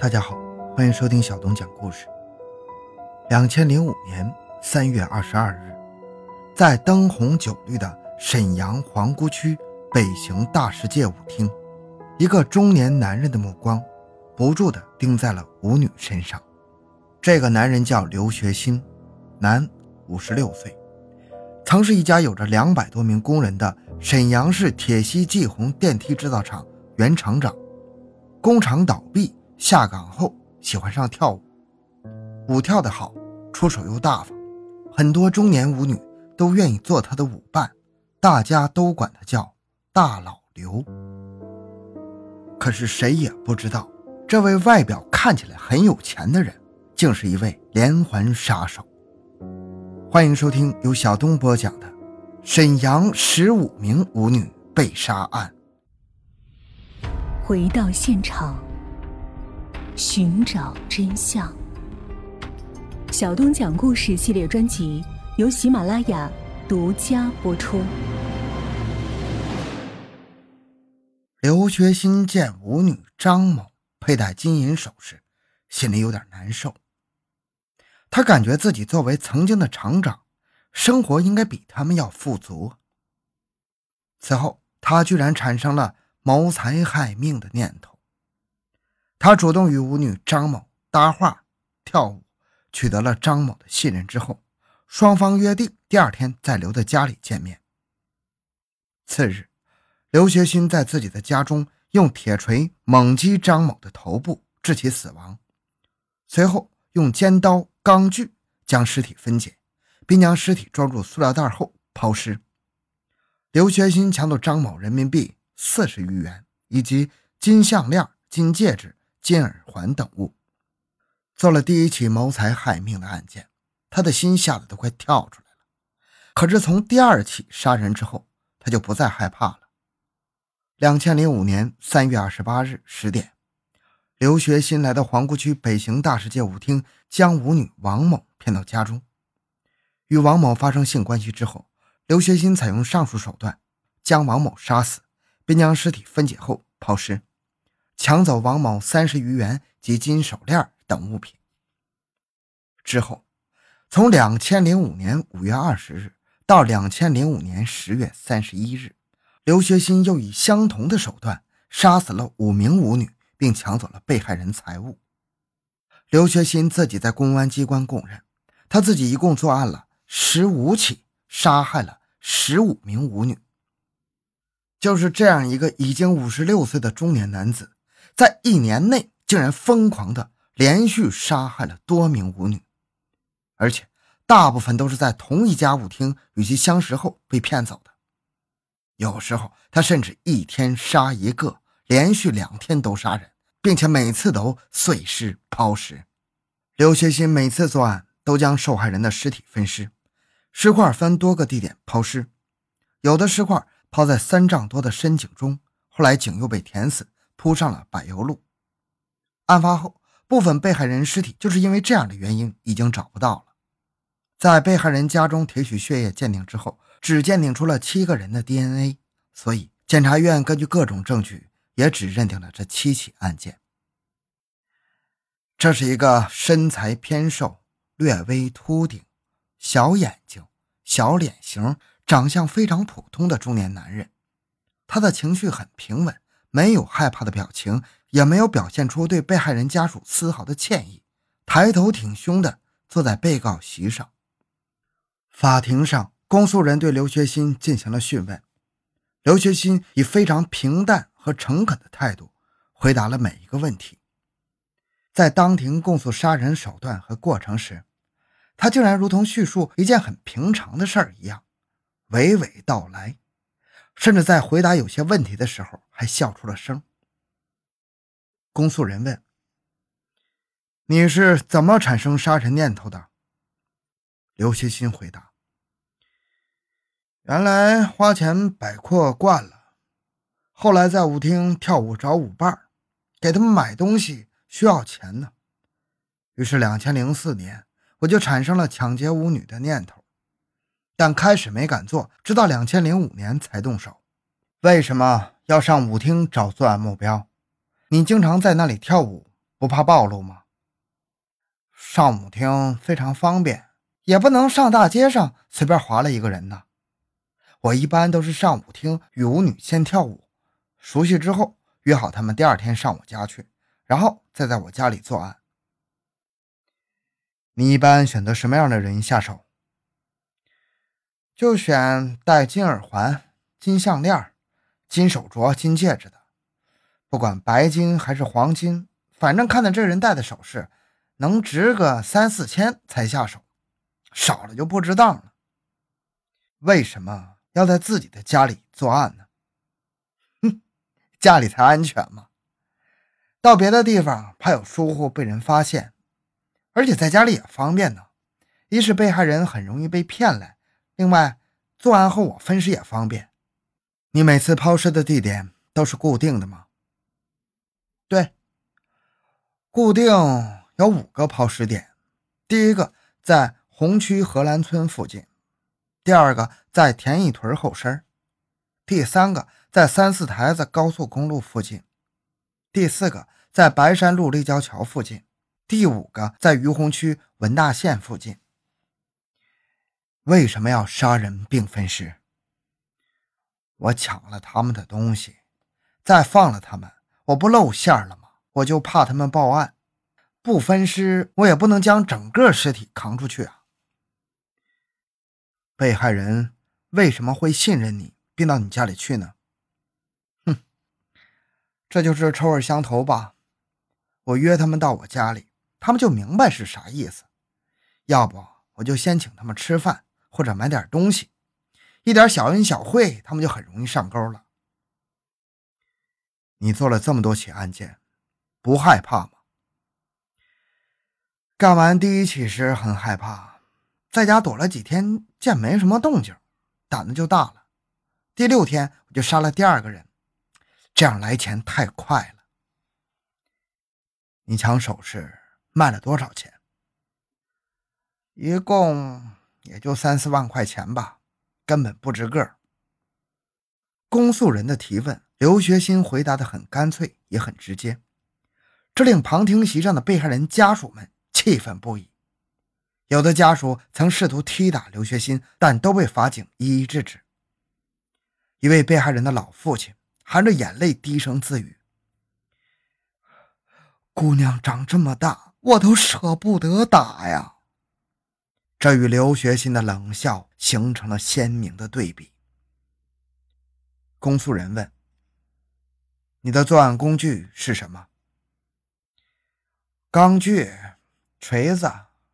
大家好，欢迎收听小东讲故事。两千零五年三月二十二日，在灯红酒绿的沈阳皇姑区北行大世界舞厅，一个中年男人的目光不住地盯在了舞女身上。这个男人叫刘学新，男，五十六岁，曾是一家有着两百多名工人的沈阳市铁西济宏电梯制造厂原厂长。工厂倒闭。下岗后喜欢上跳舞，舞跳得好，出手又大方，很多中年舞女都愿意做他的舞伴，大家都管他叫大老刘。可是谁也不知道，这位外表看起来很有钱的人，竟是一位连环杀手。欢迎收听由小东播讲的《沈阳十五名舞女被杀案》。回到现场。寻找真相。小东讲故事系列专辑由喜马拉雅独家播出。刘学新见舞女张某佩戴金银首饰，心里有点难受。他感觉自己作为曾经的厂长，生活应该比他们要富足。此后，他居然产生了谋财害命的念头。他主动与舞女张某搭话、跳舞，取得了张某的信任之后，双方约定第二天在刘的家里见面。次日，刘学新在自己的家中用铁锤猛击张某的头部，致其死亡，随后用尖刀、钢锯将尸体分解，并将尸体装入塑料袋后抛尸。刘学新抢走张某人民币四十余元以及金项链、金戒指。金耳环等物，做了第一起谋财害命的案件，他的心吓得都快跳出来了。可是从第二起杀人之后，他就不再害怕了。两千零五年三月二十八日十点，刘学新来到皇姑区北行大世界舞厅，将舞女王某骗到家中，与王某发生性关系之后，刘学新采用上述手段将王某杀死，并将尸体分解后抛尸。抢走王某三十余元及金手链等物品之后，从两千零五年五月二十日到两千零五年十月三十一日，刘学新又以相同的手段杀死了五名舞女，并抢走了被害人财物。刘学新自己在公安机关供认，他自己一共作案了十五起，杀害了十五名舞女。就是这样一个已经五十六岁的中年男子。在一年内，竟然疯狂的连续杀害了多名舞女，而且大部分都是在同一家舞厅与其相识后被骗走的。有时候，他甚至一天杀一个，连续两天都杀人，并且每次都碎尸抛尸。刘学新每次作案都将受害人的尸体分尸，尸块分多个地点抛尸，有的尸块抛在三丈多的深井中，后来井又被填死。铺上了柏油路。案发后，部分被害人尸体就是因为这样的原因已经找不到了。在被害人家中提取血液鉴定之后，只鉴定出了七个人的 DNA，所以检察院根据各种证据，也只认定了这七起案件。这是一个身材偏瘦、略微秃顶、小眼睛、小脸型、长相非常普通的中年男人，他的情绪很平稳。没有害怕的表情，也没有表现出对被害人家属丝毫的歉意，抬头挺胸的坐在被告席上。法庭上，公诉人对刘学新进行了讯问，刘学新以非常平淡和诚恳的态度回答了每一个问题。在当庭供述杀人手段和过程时，他竟然如同叙述一件很平常的事儿一样，娓娓道来。甚至在回答有些问题的时候，还笑出了声。公诉人问：“你是怎么产生杀人念头的？”刘学新回答：“原来花钱摆阔惯了，后来在舞厅跳舞找舞伴，给他们买东西需要钱呢。于是两千零四年，我就产生了抢劫舞女的念头。”但开始没敢做，直到两千零五年才动手。为什么要上舞厅找作案目标？你经常在那里跳舞，不怕暴露吗？上舞厅非常方便，也不能上大街上随便划了一个人呢。我一般都是上舞厅与舞女先跳舞，熟悉之后约好他们第二天上我家去，然后再在我家里作案。你一般选择什么样的人下手？就选戴金耳环、金项链、金手镯、金戒指的，不管白金还是黄金，反正看到这人戴的首饰能值个三四千才下手，少了就不值当了。为什么？要在自己的家里作案呢？哼，家里才安全嘛。到别的地方怕有疏忽被人发现，而且在家里也方便呢。一是被害人很容易被骗来，另外作案后我分尸也方便。你每次抛尸的地点都是固定的吗？对，固定有五个抛尸点。第一个在红区荷兰村附近。第二个在田义屯后身第三个在三四台子高速公路附近，第四个在白山路立交桥附近，第五个在于洪区文大县附近。为什么要杀人并分尸？我抢了他们的东西，再放了他们，我不露馅了吗？我就怕他们报案，不分尸，我也不能将整个尸体扛出去啊。被害人为什么会信任你，并到你家里去呢？哼，这就是臭味相投吧。我约他们到我家里，他们就明白是啥意思。要不我就先请他们吃饭，或者买点东西，一点小恩小惠，他们就很容易上钩了。你做了这么多起案件，不害怕吗？干完第一起时很害怕。在家躲了几天，见没什么动静，胆子就大了。第六天我就杀了第二个人，这样来钱太快了。你抢首饰卖了多少钱？一共也就三四万块钱吧，根本不值个。公诉人的提问，刘学新回答的很干脆，也很直接，这令旁听席上的被害人家属们气愤不已。有的家属曾试图踢打刘学新，但都被法警一一制止。一位被害人的老父亲含着眼泪低声自语：“姑娘长这么大，我都舍不得打呀。”这与刘学新的冷笑形成了鲜明的对比。公诉人问：“你的作案工具是什么？”钢锯、锤子。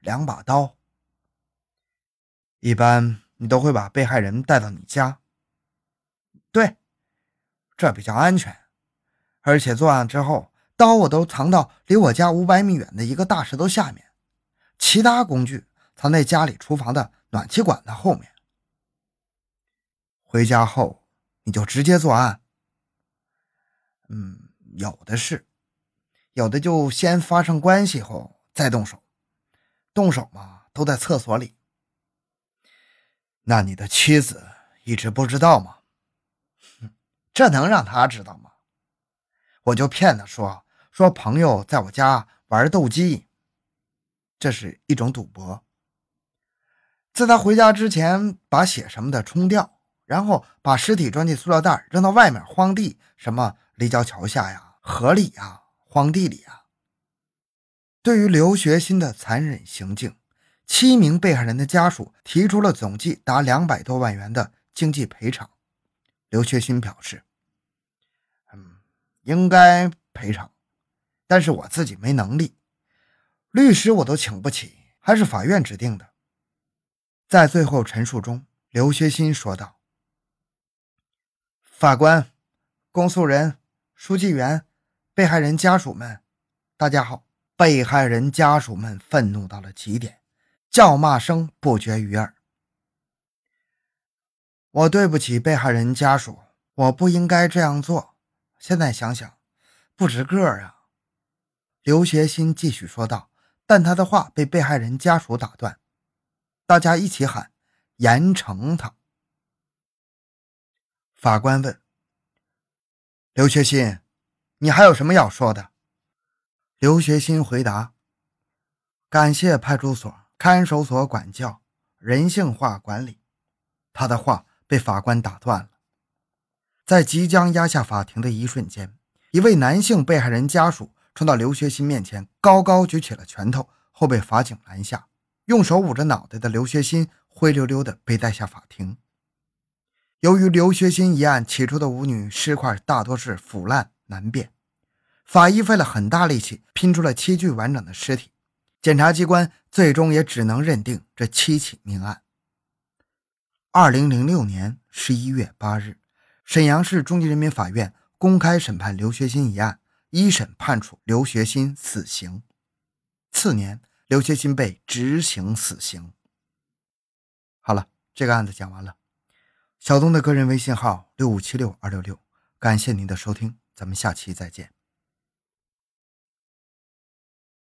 两把刀，一般你都会把被害人带到你家。对，这比较安全，而且作案之后，刀我都藏到离我家五百米远的一个大石头下面，其他工具藏在家里厨房的暖气管的后面。回家后你就直接作案？嗯，有的是，有的就先发生关系后再动手。动手嘛，都在厕所里。那你的妻子一直不知道吗？这能让他知道吗？我就骗他说说朋友在我家玩斗鸡，这是一种赌博。在他回家之前，把血什么的冲掉，然后把尸体装进塑料袋扔到外面荒地，什么立交桥下呀、河里呀、荒地里呀。对于刘学新的残忍行径，七名被害人的家属提出了总计达两百多万元的经济赔偿。刘学新表示：“嗯，应该赔偿，但是我自己没能力，律师我都请不起，还是法院指定的。”在最后陈述中，刘学新说道：“法官、公诉人、书记员、被害人家属们，大家好。”被害人家属们愤怒到了极点，叫骂声不绝于耳。我对不起被害人家属，我不应该这样做。现在想想，不值个儿啊！刘学新继续说道，但他的话被被害人家属打断。大家一起喊：“严惩他！”法官问：“刘学新，你还有什么要说的？”刘学新回答：“感谢派出所、看守所管教，人性化管理。”他的话被法官打断了。在即将押下法庭的一瞬间，一位男性被害人家属冲到刘学新面前，高高举起了拳头，后被法警拦下。用手捂着脑袋的刘学新灰溜溜地被带下法庭。由于刘学新一案起初的舞女尸块大多是腐烂难辨。法医费了很大力气拼出了七具完整的尸体，检察机关最终也只能认定这七起命案。二零零六年十一月八日，沈阳市中级人民法院公开审判刘学新一案，一审判处刘学新死刑。次年，刘学新被执行死刑。好了，这个案子讲完了。小东的个人微信号六五七六二六六，感谢您的收听，咱们下期再见。